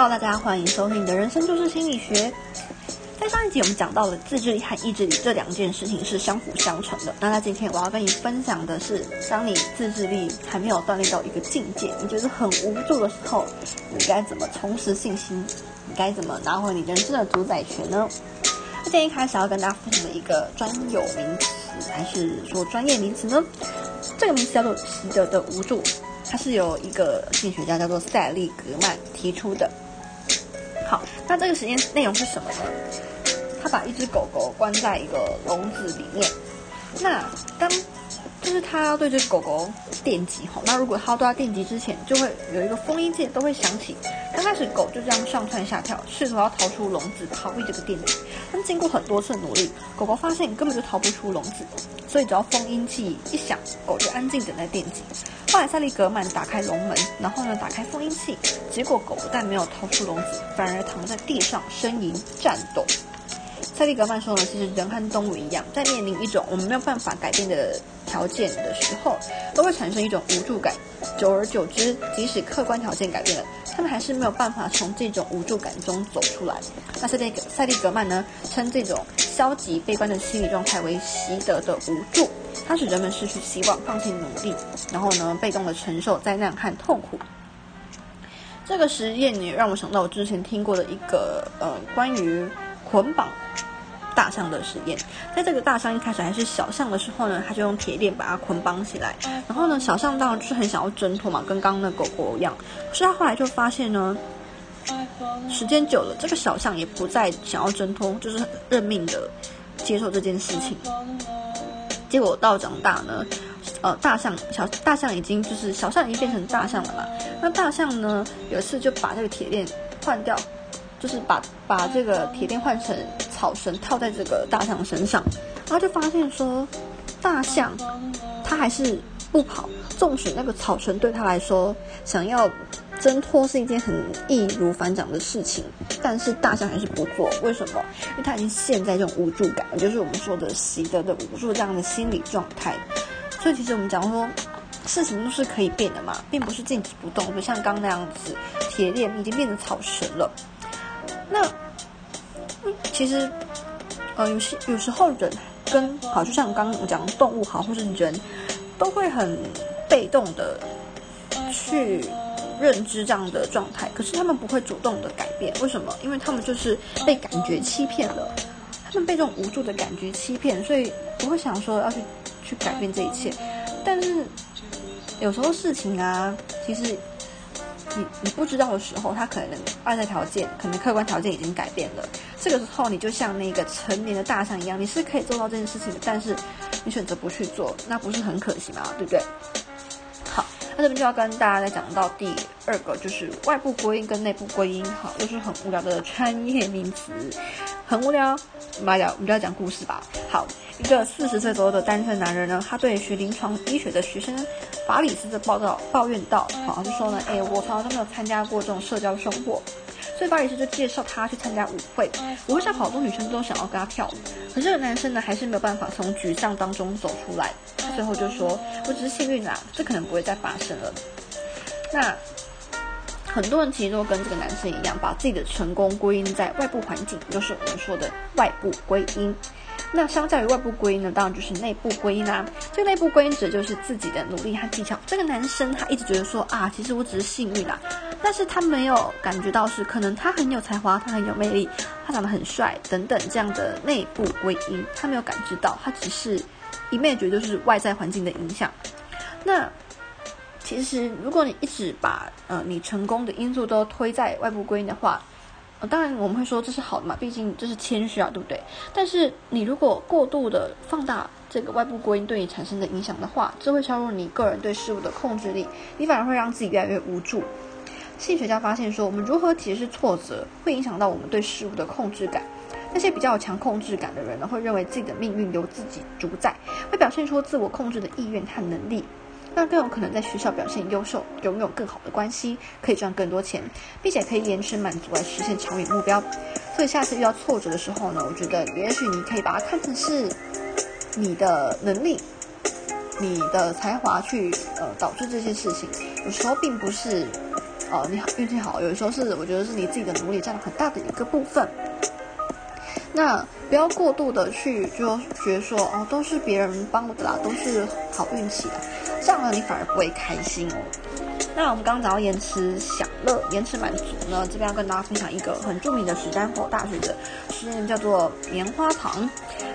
Hello，大家欢迎收听你的人生就是心理学。在上一集我们讲到了自制力和意志力这两件事情是相辅相成的。那在今天我要跟你分享的是，当你自制力还没有锻炼到一个境界，你觉得很无助的时候，你该怎么重拾信心？你该怎么拿回你人生的主宰权呢？那今天一开始要跟大家分享的一个专有名词，还是说专业名词呢？这个名词叫做习得的无助，它是由一个心理学家叫做塞利格曼提出的。好，那这个实验内容是什么呢？他把一只狗狗关在一个笼子里面，那当就是他要对这狗狗电击吼，那如果他对它电击之前，就会有一个封音键都会响起。刚开始狗就这样上蹿下跳，试图要逃出笼子，逃避这个电击。但经过很多次努力，狗狗发现根本就逃不出笼子，所以只要封音器一响，狗就安静等待电击。后来塞利格曼打开笼门，然后呢打开封印器，结果狗不但没有逃出笼子，反而躺在地上呻吟战斗。塞利格曼说呢，其实人和动物一样，在面临一种我们没有办法改变的条件的时候，都会产生一种无助感。久而久之，即使客观条件改变了，他们还是没有办法从这种无助感中走出来。那塞利塞利格曼呢，称这种消极悲观的心理状态为习得的无助，它使人们失去希望，放弃努力，然后呢，被动的承受灾难和痛苦。这个实验也让我想到我之前听过的一个呃关于捆绑。大象的实验，在这个大象一开始还是小象的时候呢，他就用铁链把它捆绑起来。然后呢，小象当然就是很想要挣脱嘛，跟刚刚的狗狗一样。可是他后来就发现呢，时间久了，这个小象也不再想要挣脱，就是认命的接受这件事情。结果到长大呢，呃，大象小大象已经就是小象已经变成大象了嘛。那大象呢，有一次就把这个铁链换掉。就是把把这个铁链换成草绳套在这个大象身上，然后就发现说，大象它还是不跑，纵使那个草绳对它来说想要挣脱是一件很易如反掌的事情，但是大象还是不做。为什么？因为它已经陷在这种无助感，就是我们说的习得的无助这样的心理状态。所以其实我们讲说，事情都是可以变的嘛，并不是静止不动，就像刚那样子，铁链已经变成草绳了。那，其实，呃，有些有时候人跟好，就像刚刚我讲动物好，或是人，都会很被动的去认知这样的状态，可是他们不会主动的改变，为什么？因为他们就是被感觉欺骗了，他们被这种无助的感觉欺骗，所以不会想说要去去改变这一切。但是有时候事情啊，其实。你你不知道的时候，他可能外在条件，可能客观条件已经改变了。这个时候，你就像那个成年的大象一样，你是可以做到这件事情的，但是你选择不去做，那不是很可惜吗？对不对？好，那这边就要跟大家再讲到第二个，就是外部归因跟内部归因。好，又是很无聊的专业名词，很无聊。我们聊，我们就要讲故事吧。好。一个四十岁左右的单身男人呢，他对学临床医学的学生法里斯的报道抱怨道：“好像，就说呢，哎，我从来都没有参加过这种社交生活。”所以巴里斯就介绍他去参加舞会，舞会上好多女生都想要跟他跳舞，可是这个男生呢，还是没有办法从沮丧当中走出来。他最后就说：“我只是幸运啦，这可能不会再发生了。”那很多人其实都跟这个男生一样，把自己的成功归因在外部环境，就是我们说的外部归因。那相较于外部归因呢，当然就是内部归因啦。这个内部归因指的就是自己的努力和技巧。这个男生他一直觉得说啊，其实我只是幸运啦，但是他没有感觉到是可能他很有才华，他很有魅力，他长得很帅等等这样的内部归因，他没有感知到，他只是一面觉得就是外在环境的影响。那其实如果你一直把呃你成功的因素都推在外部归因的话，当然我们会说这是好的嘛，毕竟这是谦虚啊，对不对？但是你如果过度的放大这个外部归因对你产生的影响的话，这会削弱你个人对事物的控制力，你反而会让自己越来越无助。心理学家发现说，我们如何解释挫折，会影响到我们对事物的控制感。那些比较有强控制感的人呢，会认为自己的命运由自己主宰，会表现出自我控制的意愿和能力。那更有可能在学校表现优秀，拥有更好的关系，可以赚更多钱，并且可以延迟满足来实现长远目标。所以下次遇到挫折的时候呢，我觉得也许你可以把它看成是你的能力、你的才华去呃导致这些事情。有时候并不是呃你运气好，有时候是我觉得是你自己的努力占了很大的一个部分。那不要过度的去就觉得说哦都是别人帮我的啦，都是好运气啊，这样呢你反而不会开心哦。那我们刚刚讲到延迟享乐、延迟满足呢，这边要跟大家分享一个很著名的史丹佛大学的实验，叫做棉花糖。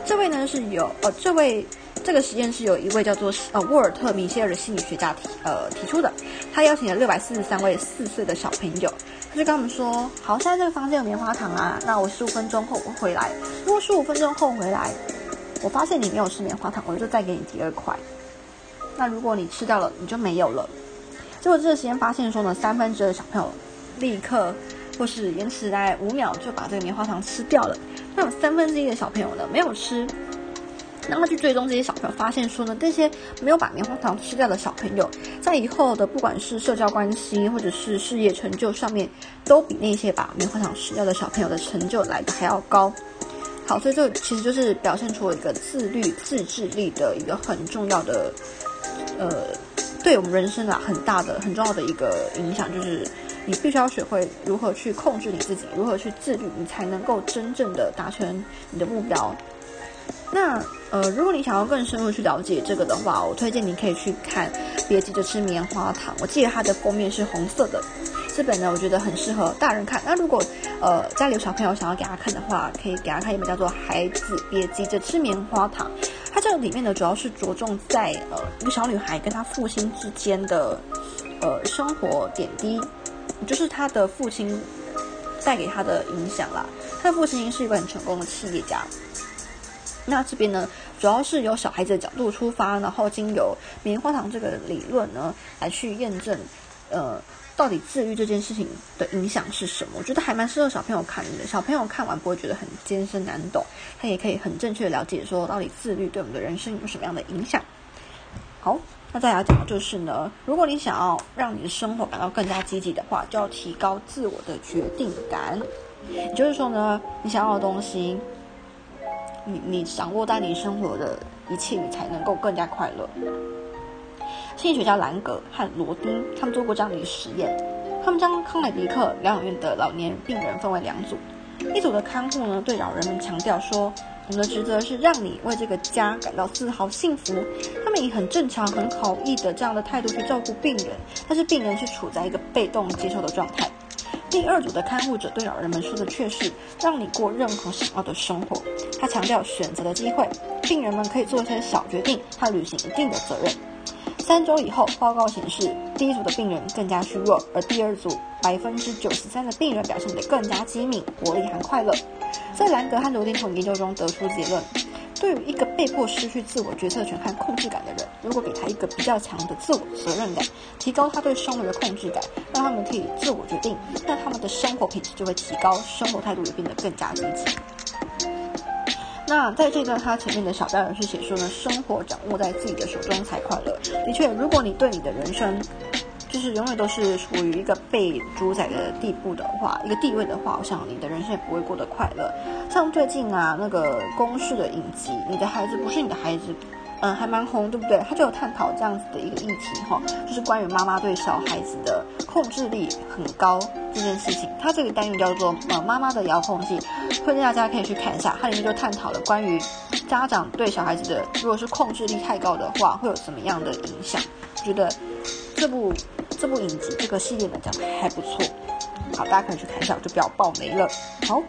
这位呢是有呃这位。这个实验是有一位叫做呃沃尔特·米歇尔的心理学家提呃提出的。他邀请了六百四十三位四岁的小朋友，他就跟我们说：好，现在这个房间有棉花糖啊，那我十五分钟后回来。如果十五分钟后回来，我发现你没有吃棉花糖，我就再给你第二块。那如果你吃掉了，你就没有了。结果这个实验发现说呢，三分之二的小朋友立刻或是延迟大概五秒就把这个棉花糖吃掉了。那有三分之一的小朋友呢没有吃。那么去追踪这些小朋友，发现说呢，这些没有把棉花糖吃掉的小朋友，在以后的不管是社交关系或者是事业成就上面，都比那些把棉花糖吃掉的小朋友的成就来的还要高。好，所以这其实就是表现出了一个自律、自制力的一个很重要的，呃，对我们人生啊很大的、很重要的一个影响，就是你必须要学会如何去控制你自己，如何去自律，你才能够真正的达成你的目标。那呃，如果你想要更深入去了解这个的话，我推荐你可以去看《别急着吃棉花糖》。我记得它的封面是红色的，这本呢我觉得很适合大人看。那如果呃家里有小朋友想要给他看的话，可以给他看一本叫做《孩子别急着吃棉花糖》。它这个里面呢主要是着重在呃一个小女孩跟她父亲之间的呃生活点滴，就是她的父亲带给她的影响啦。她的父亲是一个很成功的企业家。那这边呢，主要是由小孩子的角度出发，然后经由棉花糖这个理论呢，来去验证，呃，到底自律这件事情的影响是什么？我觉得还蛮适合小朋友看的。小朋友看完不会觉得很艰深难懂，他也可以很正确的了解说，到底自律对我们的人生有什么样的影响。好，那再来讲就是呢，如果你想要让你的生活感到更加积极的话，就要提高自我的决定感。也就是说呢，你想要的东西。你你掌握在你生活的一切，你才能够更加快乐。心理学家兰格和罗丁他们做过这样的一个实验，他们将康乃狄克疗养院的老年病人分为两组，一组的看护呢对老人们强调说，我们的职责是让你为这个家感到自豪幸福。他们以很正常、很好意的这样的态度去照顾病人，但是病人是处在一个被动接受的状态。第二组的看护者对老人们说的却是让你过任何想要的生活。他强调选择的机会，病人们可以做一些小决定，他履行一定的责任。三周以后，报告显示第一组的病人更加虚弱，而第二组百分之九十三的病人表现得更加机敏、活力和快乐。在兰格和罗丁从研究中得出结论。对于一个被迫失去自我决策权和控制感的人，如果给他一个比较强的自我责任感，提高他对生活的控制感，让他们可以自我决定，那他们的生活品质就会提高，生活态度也变得更加积极。那在这段他前面的小标语是写说呢，生活掌握在自己的手中才快乐。的确，如果你对你的人生，就是永远都是处于一个被主宰的地步的话，一个地位的话，我想你的人生也不会过得快乐。像最近啊，那个公式的影集，你的孩子不是你的孩子，嗯，还蛮红，对不对？他就有探讨这样子的一个议题哈，就是关于妈妈对小孩子的控制力很高这件事情。它这个单元叫做呃妈妈的遥控器，推荐大家可以去看一下，它里面就探讨了关于家长对小孩子的，如果是控制力太高的话，会有什么样的影响？我觉得这部。这部影集这个系列呢讲的还不错，好，大家可以去看一下，就不要爆雷了。好，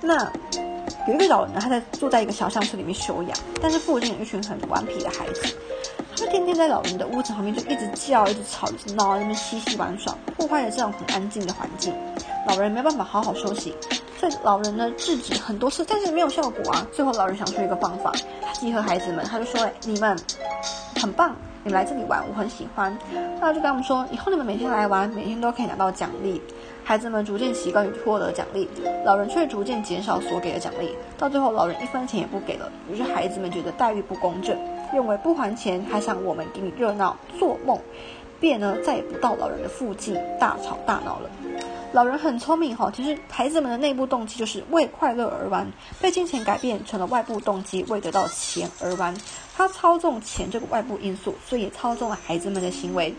那有一个老人，他在住在一个小巷子里面休养，但是附近有一群很顽皮的孩子，他们天天在老人的屋子旁边就一直叫、一直吵、一直闹，在那边嬉戏玩耍，破坏了这样很安静的环境。老人没办法好好休息，所以老人呢制止很多次，但是没有效果啊。最后老人想出一个方法，他集合孩子们，他就说：“你们很棒。”你们来这里玩，我很喜欢。那就跟他们说，以后你们每天来玩，每天都可以拿到奖励。孩子们逐渐习惯于获得奖励，老人却逐渐减少所给的奖励。到最后，老人一分钱也不给了。于是孩子们觉得待遇不公正，认为不还钱还想我们给你热闹做梦。便呢再也不到老人的附近大吵大闹了。老人很聪明哈，其实孩子们的内部动机就是为快乐而玩，被金钱改变成了外部动机，为得到钱而玩。他操纵钱这个外部因素，所以也操纵了孩子们的行为。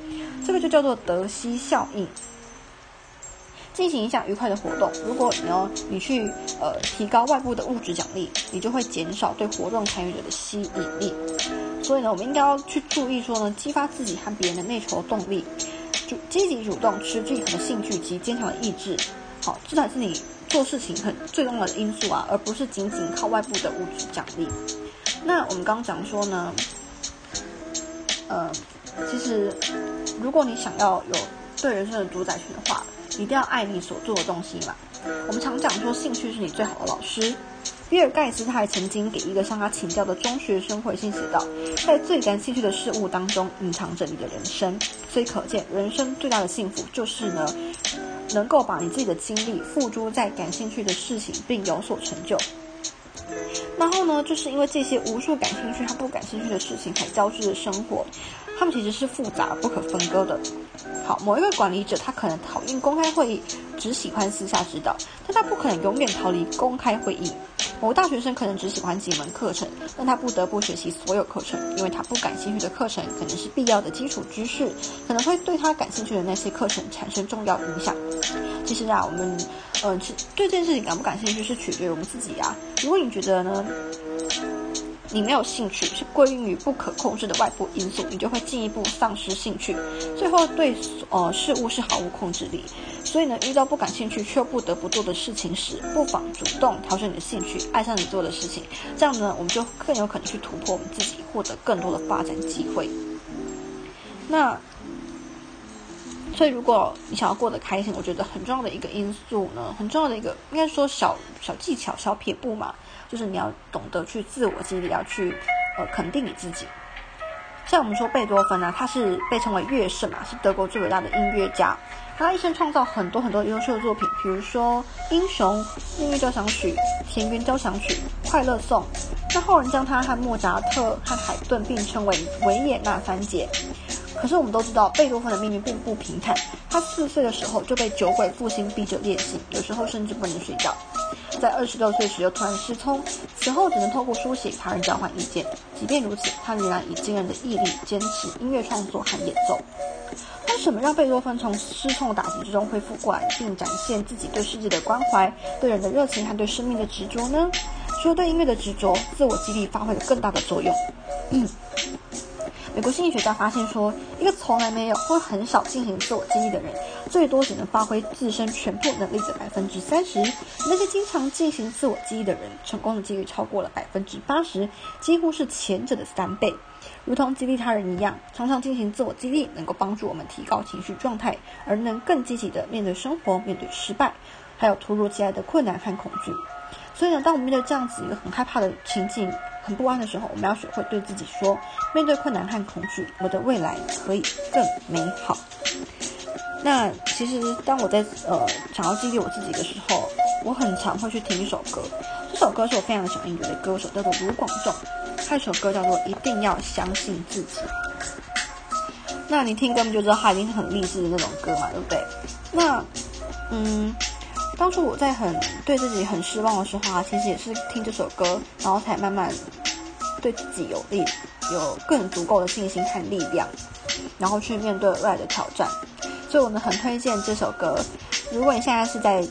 这个就叫做德西效应。进行一项愉快的活动，如果你要你去呃提高外部的物质奖励，你就会减少对活动参与者的吸引力。所以呢，我们应该要去注意说呢，激发自己和别人的内求动力。积极主动、持之以恒的兴趣及坚强的意志，好，这才是你做事情很最重要的因素啊，而不是仅仅靠外部的物质奖励。那我们刚刚讲说呢，呃，其实如果你想要有对人生的主宰权的话，一定要爱你所做的东西嘛。我们常讲说，兴趣是你最好的老师。比尔盖茨他还曾经给一个向他请教的中学生回信写道：“在最感兴趣的事物当中，隐藏着你的人生。”所以可见，人生最大的幸福就是呢，能够把你自己的精力付诸在感兴趣的事情，并有所成就。然后呢，就是因为这些无数感兴趣和不感兴趣的事情才交织的生活，他们其实是复杂不可分割的。好，某一个管理者他可能讨厌公开会议，只喜欢私下指导，但他不可能永远逃离公开会议。某大学生可能只喜欢几门课程，但他不得不学习所有课程，因为他不感兴趣的课程可能是必要的基础知识，可能会对他感兴趣的那些课程产生重要影响。其实啊，我们嗯，对这件事情感不感兴趣是取决于我们自己啊。如果你觉得呢？你没有兴趣，是归因于不可控制的外部因素，你就会进一步丧失兴趣，最后对呃事物是毫无控制力。所以呢，遇到不感兴趣却不得不做的事情时，不妨主动调整你的兴趣，爱上你做的事情，这样呢，我们就更有可能去突破我们自己，获得更多的发展机会。那，所以如果你想要过得开心，我觉得很重要的一个因素呢，很重要的一个应该说小小技巧、小撇步嘛。就是你要懂得去自我激励，要去呃肯定你自己。像我们说贝多芬啊，他是被称为乐圣嘛，是德国最伟大的音乐家。他一生创造很多很多优秀的作品，比如说《英雄》《命运交响曲》《田园交响曲》《快乐颂》。那后人将他和莫扎特和海顿并称为维也纳三杰。可是我们都知道，贝多芬的命运并不平坦。他四岁的时候就被酒鬼父亲逼着练习，有时候甚至不能睡觉。在二十六岁时又突然失聪，此后只能透过书写与他人交换意见。即便如此，他仍然以惊人的毅力坚持音乐创作和演奏。为什么让贝多芬从失聪的打击之中恢复过来，并展现自己对世界的关怀、对人的热情和对生命的执着呢？除了对音乐的执着，自我激励发挥了更大的作用。美国心理学家发现说，一个从来没有或很少进行自我激励的人，最多只能发挥自身全部能力的百分之三十；那些经常进行自我激励的人，成功的几率超过了百分之八十，几乎是前者的三倍。如同激励他人一样，常常进行自我激励，能够帮助我们提高情绪状态，而能更积极的面对生活、面对失败，还有突如其来的困难和恐惧。所以呢，当我们面对这样子一个很害怕的情境，很不安的时候，我们要学会对自己说：面对困难和恐惧，我的未来可以更美好。那其实当我在呃想要激励我自己的时候，我很常会去听一首歌。这首歌是我非常喜欢的歌手，叫做卢广仲。他一首歌叫做《一定要相信自己》。那你听歌就知道他已经是很励志的那种歌嘛，对不对？那嗯。当初我在很对自己很失望的时候啊，其实也是听这首歌，然后才慢慢对自己有力，有更足够的信心和力量，然后去面对未来的挑战。所以，我们很推荐这首歌。如果你现在是在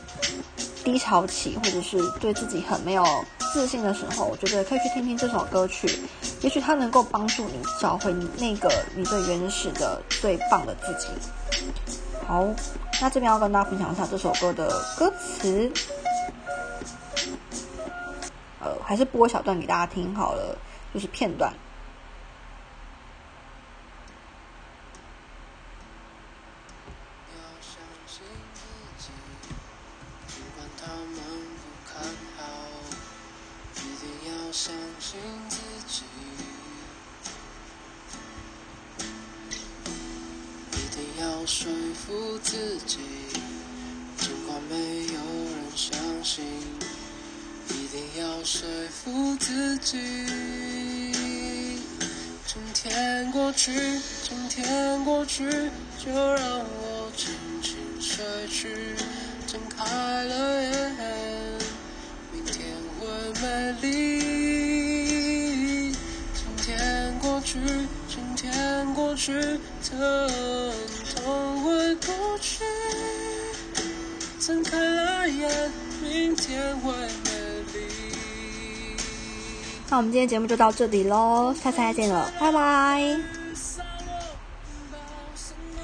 低潮期，或者是对自己很没有自信的时候，我觉得可以去听听这首歌曲，也许它能够帮助你找回你那个你最原始的、最棒的自己。好。那这边要跟大家分享一下这首歌的歌词，呃，还是播小段给大家听好了，就是片段。说服自己，尽管没有人相信，一定要说服自己。今天过去，今天过去，就让我轻轻睡去，睁开了眼，明天会美丽。今天过去，今天过去，明天会美丽。那我们今天节目就到这里喽，下次再见了，拜拜。